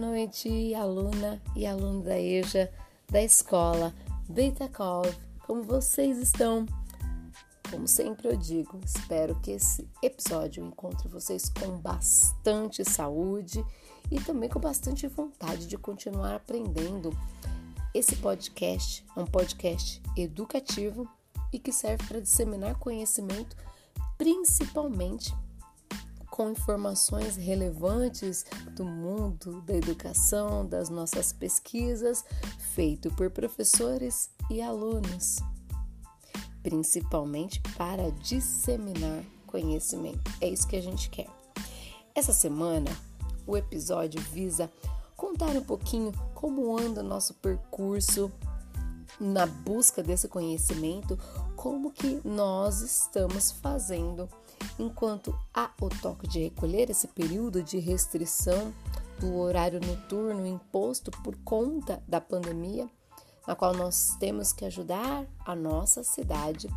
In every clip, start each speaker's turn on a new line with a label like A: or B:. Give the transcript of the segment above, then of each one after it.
A: noite, aluna e aluno da EJA da escola Beitakov. Como vocês estão? Como sempre eu digo, espero que esse episódio encontre vocês com bastante saúde e também com bastante vontade de continuar aprendendo. Esse podcast é um podcast educativo e que serve para disseminar conhecimento, principalmente com informações relevantes do mundo da educação, das nossas pesquisas, feito por professores e alunos, principalmente para disseminar conhecimento. É isso que a gente quer. Essa semana, o episódio visa contar um pouquinho como anda o nosso percurso na busca desse conhecimento, como que nós estamos fazendo enquanto há o toque de recolher, esse período de restrição do horário noturno imposto por conta da pandemia, na qual nós temos que ajudar a nossa cidade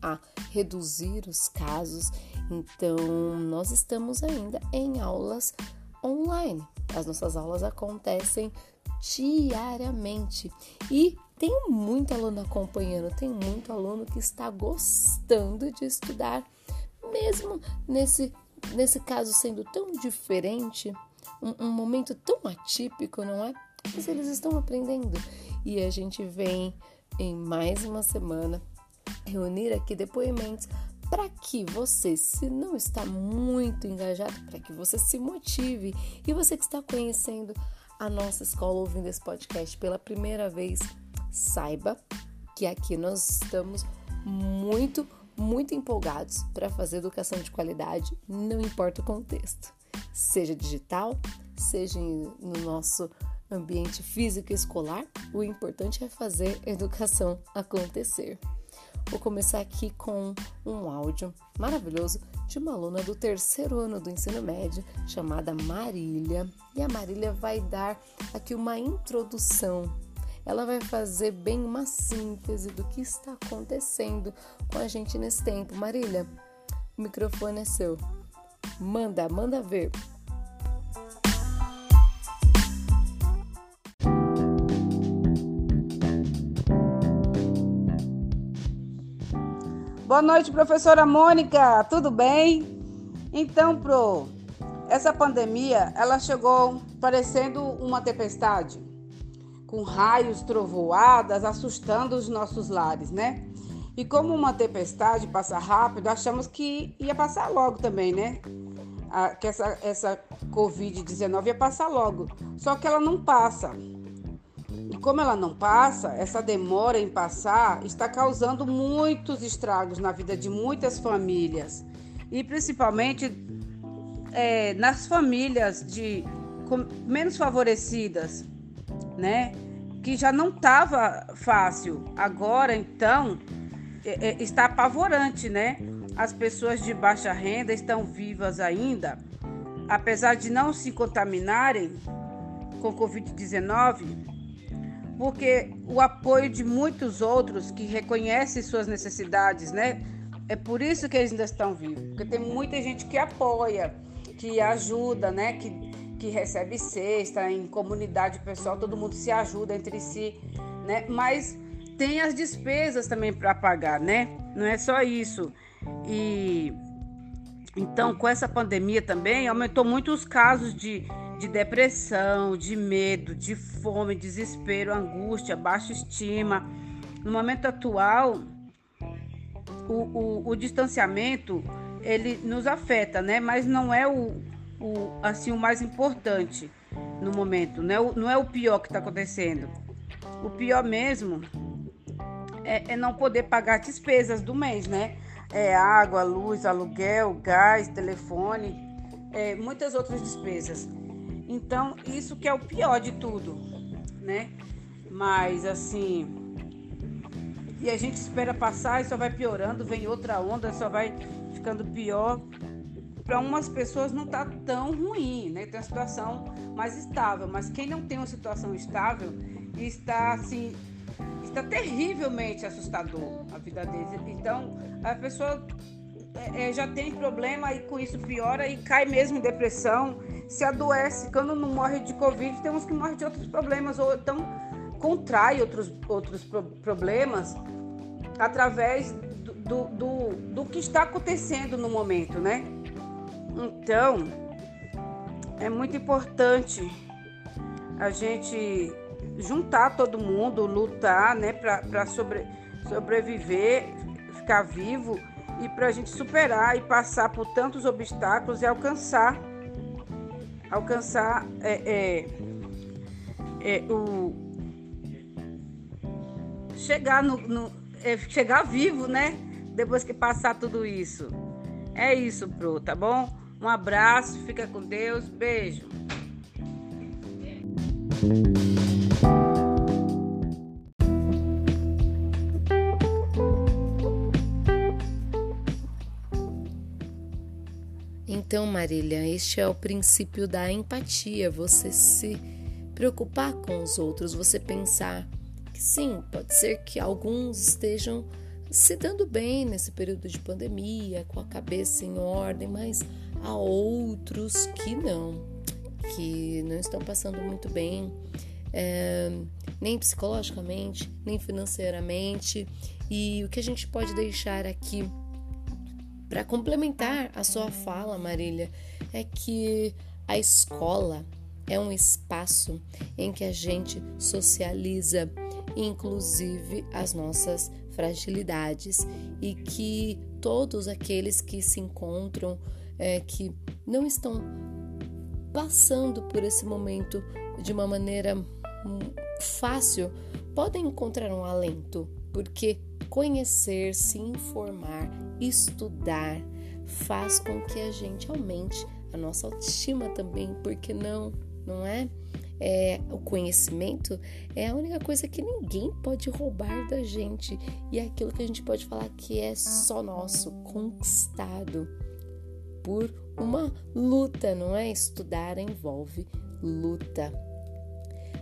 A: a reduzir os casos. Então, nós estamos ainda em aulas online. As nossas aulas acontecem diariamente e tem muito aluno acompanhando, tem muito aluno que está gostando de estudar mesmo nesse, nesse caso sendo tão diferente, um, um momento tão atípico, não é? Mas eles estão aprendendo. E a gente vem em mais uma semana reunir aqui depoimentos para que você, se não está muito engajado, para que você se motive e você que está conhecendo a nossa escola ouvindo esse podcast pela primeira vez, saiba que aqui nós estamos muito muito empolgados para fazer educação de qualidade, não importa o contexto, seja digital, seja no nosso ambiente físico escolar, o importante é fazer educação acontecer. Vou começar aqui com um áudio maravilhoso de uma aluna do terceiro ano do ensino médio chamada Marília. E a Marília vai dar aqui uma introdução ela vai fazer bem uma síntese do que está acontecendo com a gente nesse tempo. Marília, o microfone é seu. Manda, manda ver.
B: Boa noite, professora Mônica. Tudo bem? Então, pro, essa pandemia, ela chegou parecendo uma tempestade com raios, trovoadas, assustando os nossos lares, né? E como uma tempestade passa rápido, achamos que ia passar logo também, né? que essa, essa Covid-19 ia passar logo. Só que ela não passa. E como ela não passa, essa demora em passar está causando muitos estragos na vida de muitas famílias. E principalmente é, nas famílias de menos favorecidas, né? Que já não estava fácil. Agora, então, é, é, está apavorante, né? As pessoas de baixa renda estão vivas ainda, apesar de não se contaminarem com Covid-19, porque o apoio de muitos outros que reconhecem suas necessidades, né? É por isso que eles ainda estão vivos, porque tem muita gente que apoia, que ajuda, né? Que que recebe cesta, em comunidade pessoal, todo mundo se ajuda entre si, né? Mas tem as despesas também para pagar, né? Não é só isso. E então, com essa pandemia também, aumentou muito os casos de, de depressão, de medo, de fome, desespero, angústia, baixa estima. No momento atual, o, o, o distanciamento ele nos afeta, né? Mas não é o, o, assim, o mais importante no momento, não é o, não é o pior que está acontecendo. O pior mesmo é, é, não poder pagar despesas do mês, né? É água, luz, aluguel, gás, telefone, é, muitas outras despesas. Então, isso que é o pior de tudo, né? Mas assim. E a gente espera passar e só vai piorando, vem outra onda, só vai ficando pior para umas pessoas não está tão ruim, né? Tem uma situação mais estável, mas quem não tem uma situação estável está assim, está terrivelmente assustador a vida deles. Então, a pessoa é, é, já tem problema e com isso piora e cai mesmo em depressão, se adoece. Quando não morre de Covid, tem uns que morrem de outros problemas, ou então contrai outros, outros problemas através do, do, do, do que está acontecendo no momento, né? Então, é muito importante a gente juntar todo mundo, lutar, né, para sobre, sobreviver, ficar vivo e para a gente superar e passar por tantos obstáculos e alcançar alcançar é, é, é, o chegar no, no é, chegar vivo, né? Depois que passar tudo isso. É isso, Pro, tá bom? Um abraço, fica com Deus, beijo.
A: Então, Marília, este é o princípio da empatia, você se preocupar com os outros, você pensar que sim, pode ser que alguns estejam se dando bem nesse período de pandemia, com a cabeça em ordem, mas há outros que não, que não estão passando muito bem, é, nem psicologicamente, nem financeiramente. E o que a gente pode deixar aqui para complementar a sua fala, Marília, é que a escola é um espaço em que a gente socializa, inclusive as nossas fragilidades, e que todos aqueles que se encontram, é, que não estão passando por esse momento de uma maneira hum, fácil, podem encontrar um alento, porque conhecer, se informar, estudar faz com que a gente aumente a nossa autoestima também, porque não, não é? é? O conhecimento é a única coisa que ninguém pode roubar da gente e é aquilo que a gente pode falar que é só nosso, conquistado por uma luta, não é? Estudar envolve luta.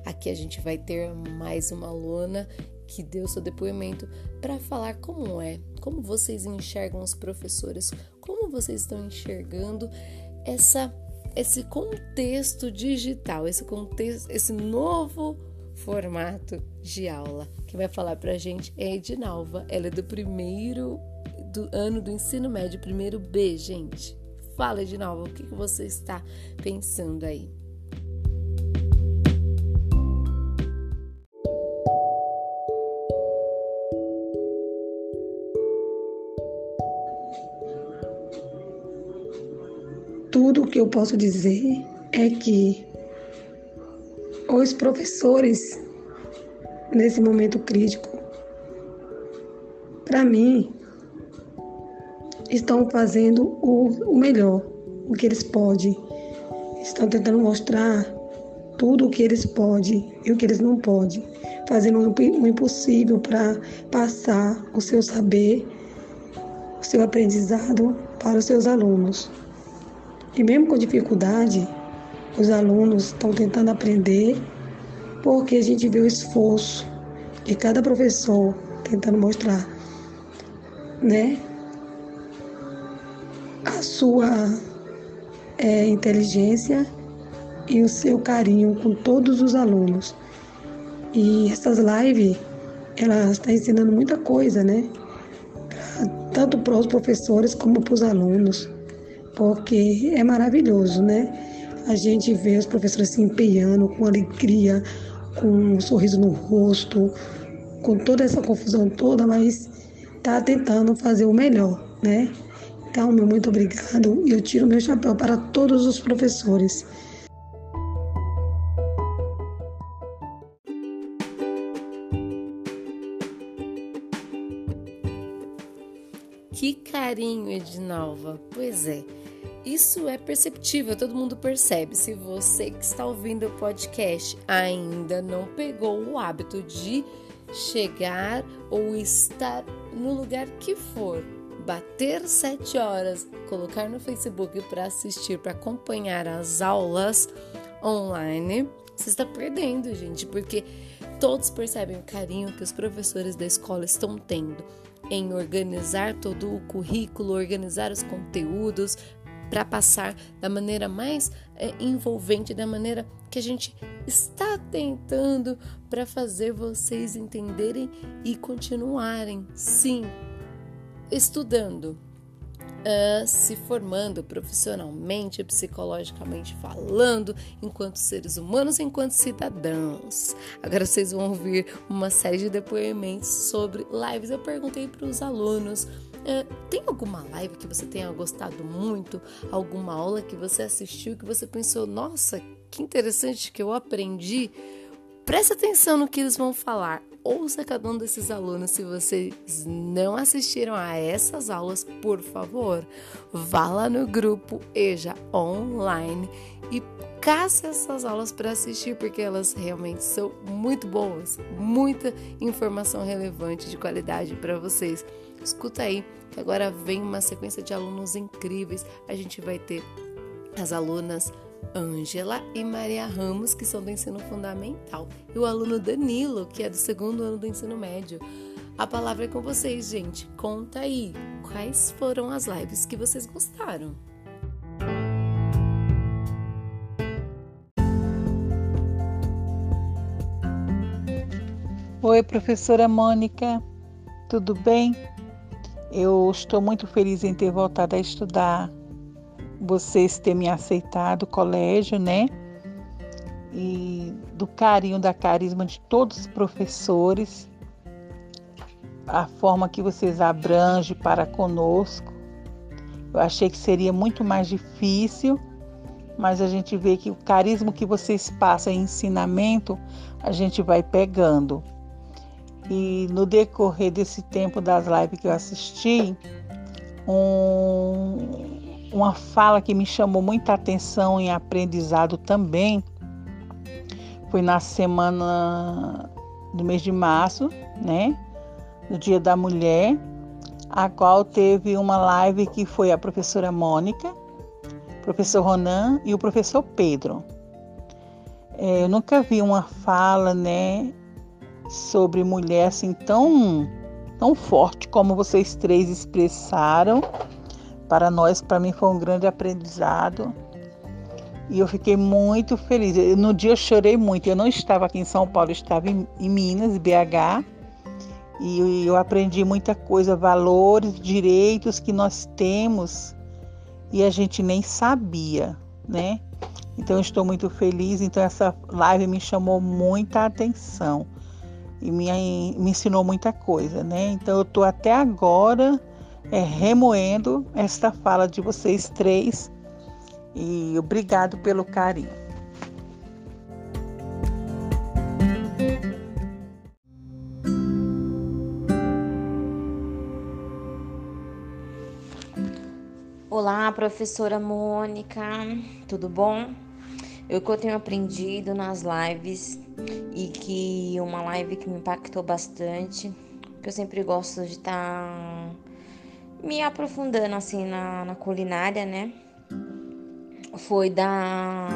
A: Aqui a gente vai ter mais uma aluna que deu seu depoimento para falar como é, como vocês enxergam os professores, como vocês estão enxergando essa esse contexto digital, esse contexto, esse novo formato de aula. Quem vai falar para a gente é Edinalva. Ela é do primeiro do ano do ensino médio, primeiro B, gente. Fala, Edinalva, o que, que você está pensando aí?
C: tudo o que eu posso dizer é que os professores, nesse momento crítico, para mim, estão fazendo o, o melhor, o que eles podem. Estão tentando mostrar tudo o que eles podem e o que eles não podem, fazendo o impossível para passar o seu saber, o seu aprendizado para os seus alunos. E mesmo com dificuldade, os alunos estão tentando aprender porque a gente vê o esforço de cada professor tentando mostrar, né, sua é, inteligência e o seu carinho com todos os alunos. E essas lives, elas estão ensinando muita coisa, né? Tanto para os professores como para os alunos porque é maravilhoso, né? A gente vê os professores se empenhando com alegria, com um sorriso no rosto, com toda essa confusão toda, mas tá tentando fazer o melhor, né? Então, meu muito obrigado e eu tiro meu chapéu para todos os professores.
A: Que carinho, Edinalva. Pois é. Isso é perceptível, todo mundo percebe. Se você que está ouvindo o podcast ainda não pegou o hábito de chegar ou estar no lugar que for, bater sete horas, colocar no Facebook para assistir, para acompanhar as aulas online, você está perdendo, gente, porque todos percebem o carinho que os professores da escola estão tendo em organizar todo o currículo, organizar os conteúdos para passar da maneira mais é, envolvente, da maneira que a gente está tentando para fazer vocês entenderem e continuarem, sim, estudando, uh, se formando profissionalmente, psicologicamente falando, enquanto seres humanos, enquanto cidadãos. Agora vocês vão ouvir uma série de depoimentos sobre lives. Eu perguntei para os alunos. Uh, tem alguma live que você tenha gostado muito? Alguma aula que você assistiu que você pensou, nossa, que interessante que eu aprendi? Preste atenção no que eles vão falar ouça cada um desses alunos. Se vocês não assistiram a essas aulas, por favor, vá lá no grupo EJA Online e caça essas aulas para assistir, porque elas realmente são muito boas, muita informação relevante de qualidade para vocês. Escuta aí, que agora vem uma sequência de alunos incríveis. A gente vai ter as alunas Ângela e Maria Ramos, que são do ensino fundamental, e o aluno Danilo, que é do segundo ano do ensino médio. A palavra é com vocês, gente. Conta aí quais foram as lives que vocês gostaram.
D: Oi, professora Mônica, tudo bem? Eu estou muito feliz em ter voltado a estudar vocês terem me aceitado o colégio, né? E do carinho, da carisma de todos os professores, a forma que vocês abrangem para conosco. Eu achei que seria muito mais difícil, mas a gente vê que o carisma que vocês passam em ensinamento, a gente vai pegando. E no decorrer desse tempo das lives que eu assisti, um, uma fala que me chamou muita atenção em aprendizado também foi na semana do mês de março, né? No Dia da Mulher, a qual teve uma live que foi a professora Mônica, o professor Ronan e o professor Pedro. É, eu nunca vi uma fala, né, sobre mulher assim tão, tão forte como vocês três expressaram para nós, para mim foi um grande aprendizado. E eu fiquei muito feliz. No dia eu chorei muito. Eu não estava aqui em São Paulo, eu estava em, em Minas, BH. E eu aprendi muita coisa, valores, direitos que nós temos e a gente nem sabia, né? Então eu estou muito feliz. Então essa live me chamou muita atenção e me, me ensinou muita coisa, né? Então eu estou até agora é, remoendo esta fala de vocês três e obrigado pelo carinho.
E: Olá, professora Mônica, tudo bom? Eu que eu tenho aprendido nas lives e que uma live que me impactou bastante, que eu sempre gosto de estar tá me aprofundando assim na, na culinária, né? Foi da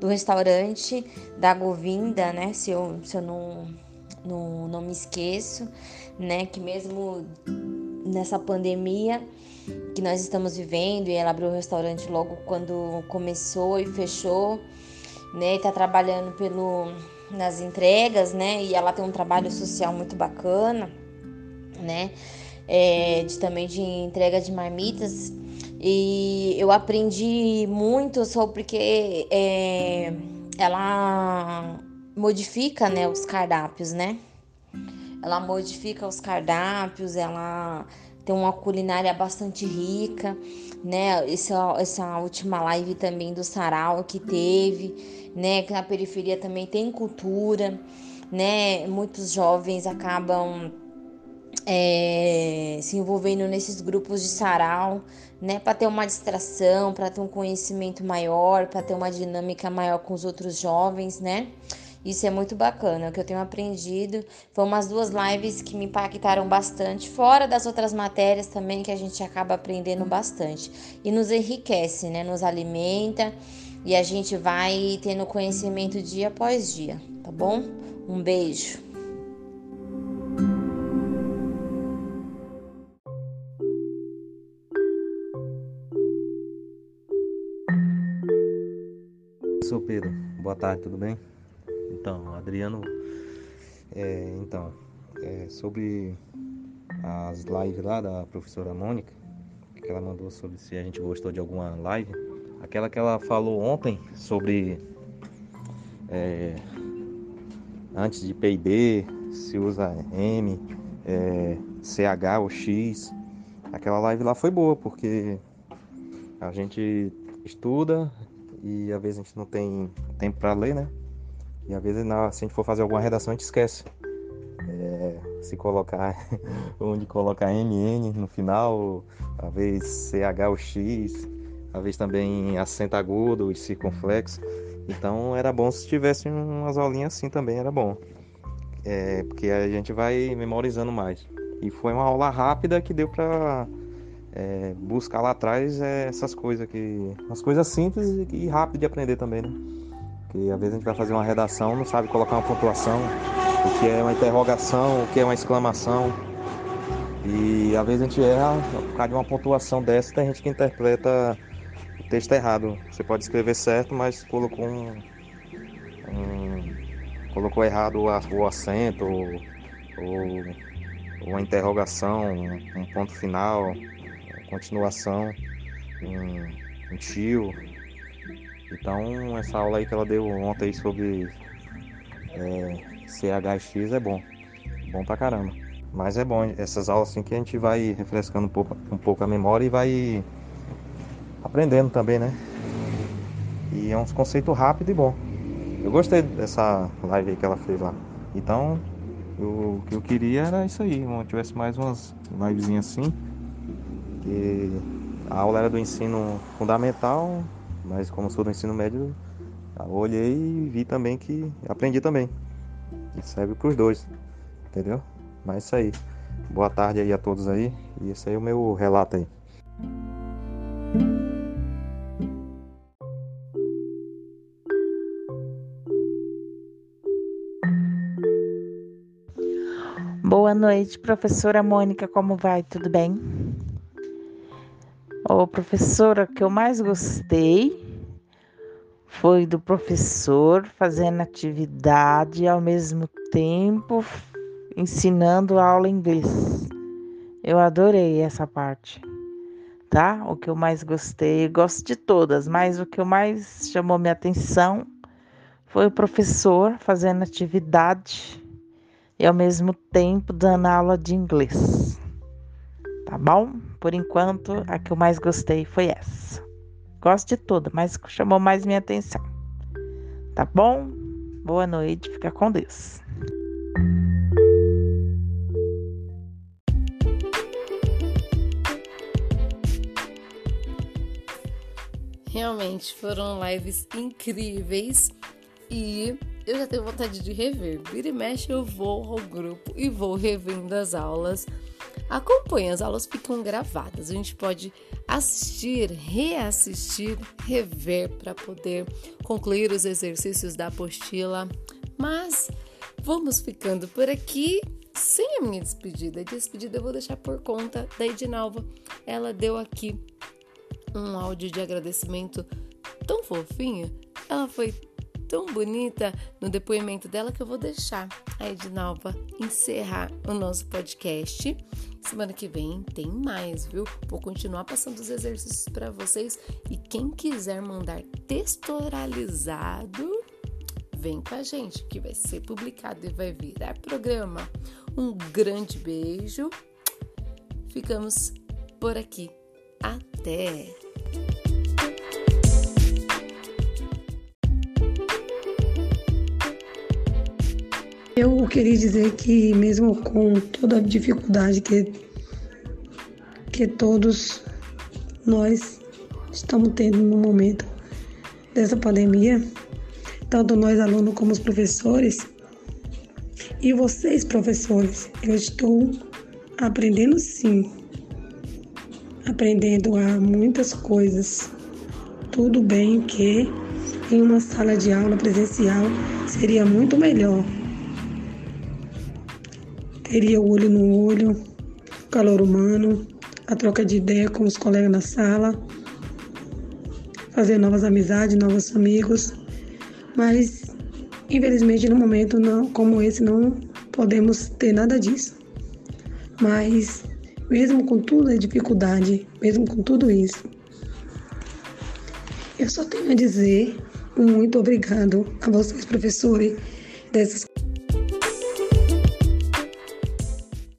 E: do restaurante da Govinda, né? Se eu, se eu não, não, não me esqueço, né? Que mesmo nessa pandemia que nós estamos vivendo, e ela abriu o restaurante logo quando começou e fechou, né? E tá trabalhando pelo, nas entregas, né? E ela tem um trabalho social muito bacana, né? É, de, também de entrega de marmitas. E eu aprendi muito sobre porque é, ela modifica né, os cardápios, né? Ela modifica os cardápios, ela tem uma culinária bastante rica, né? Essa, essa última live também do sarau que teve, né? Que na periferia também tem cultura, né? Muitos jovens acabam é, se envolvendo nesses grupos de sarau, né, para ter uma distração, para ter um conhecimento maior, para ter uma dinâmica maior com os outros jovens, né? Isso é muito bacana, o que eu tenho aprendido. Foi umas duas lives que me impactaram bastante, fora das outras matérias também que a gente acaba aprendendo bastante. E nos enriquece, né? Nos alimenta e a gente vai tendo conhecimento dia após dia, tá bom? Um beijo. Boa tarde, tudo bem? Então, Adriano, é, então, é, sobre as lives lá da professora Mônica, que ela mandou sobre se a gente gostou de alguma live, aquela que ela falou ontem sobre é, antes de PID, se usa M, é, CH ou X. Aquela live lá foi boa, porque a gente estuda e às vezes a gente não tem tempo para ler, né? E às vezes se a gente for fazer alguma redação a gente esquece. É, se colocar onde colocar MN no final, às vezes CH ou X, às vezes também acento agudo e circunflexo. Então era bom se tivesse umas aulinhas assim também, era bom. É, porque a gente vai memorizando mais. E foi uma aula rápida que deu para é, buscar lá atrás é, essas coisas que. As coisas simples e rápidas de aprender também, né? Porque às vezes a gente vai fazer uma redação, não sabe colocar uma pontuação, o que é uma interrogação, o que é uma exclamação. E às vezes a gente erra por causa de uma pontuação dessa, tem gente que interpreta o texto errado. Você pode escrever certo, mas colocou um, um colocou errado o, acento ou, ou uma interrogação, um, ponto final, continuação, um, um tio. Então essa aula aí que ela deu ontem sobre é, CHX é bom. Bom pra caramba. Mas é bom essas aulas assim que a gente vai refrescando um pouco, um pouco a memória e vai aprendendo também, né? E é um conceito rápido e bom. Eu gostei dessa live que ela fez lá. Então, o que eu queria era isso aí, se tivesse mais umas livezinhas assim. Que a aula era do ensino fundamental, mas como sou do ensino médio, olhei e vi também que aprendi também. E serve para os dois, entendeu? Mas é isso aí. Boa tarde aí a todos aí. E esse aí é o meu relato aí.
F: Boa noite, professora Mônica, como vai? Tudo bem? Ô, professora, o que eu mais gostei foi do professor fazendo atividade ao mesmo tempo ensinando aula inglês. Eu adorei essa parte, tá? O que eu mais gostei, gosto de todas, mas o que eu mais chamou minha atenção foi o professor fazendo atividade e ao mesmo tempo dando aula de inglês. Tá bom? Por enquanto, a que eu mais gostei foi essa. Gosto de toda, mas chamou mais minha atenção. Tá bom? Boa noite, fica com Deus.
A: Realmente foram lives incríveis e eu já tenho vontade de rever. Vira e mexe, eu vou ao grupo e vou revendo as aulas. Acompanhe, as aulas ficam gravadas. A gente pode assistir, reassistir, rever para poder concluir os exercícios da apostila. Mas vamos ficando por aqui sem a minha despedida. A despedida eu vou deixar por conta da Edinalva. Ela deu aqui um áudio de agradecimento tão fofinho. Ela foi tão bonita no depoimento dela que eu vou deixar a Edinalva encerrar o nosso podcast. Semana que vem tem mais, viu? Vou continuar passando os exercícios para vocês e quem quiser mandar textualizado, vem com a gente que vai ser publicado e vai virar programa. Um grande beijo. Ficamos por aqui. Até!
G: Eu queria dizer que mesmo com toda a dificuldade que, que todos nós estamos tendo no momento dessa pandemia, tanto nós alunos como os professores, e vocês professores, eu estou aprendendo sim, aprendendo a muitas coisas. Tudo bem que em uma sala de aula presencial seria muito melhor teria o olho no olho, o calor humano, a troca de ideia com os colegas na sala, fazer novas amizades, novos amigos, Mas infelizmente no momento não, como esse não podemos ter nada disso. Mas mesmo com toda a dificuldade, mesmo com tudo isso, eu só tenho a dizer muito obrigado a vocês, professores dessas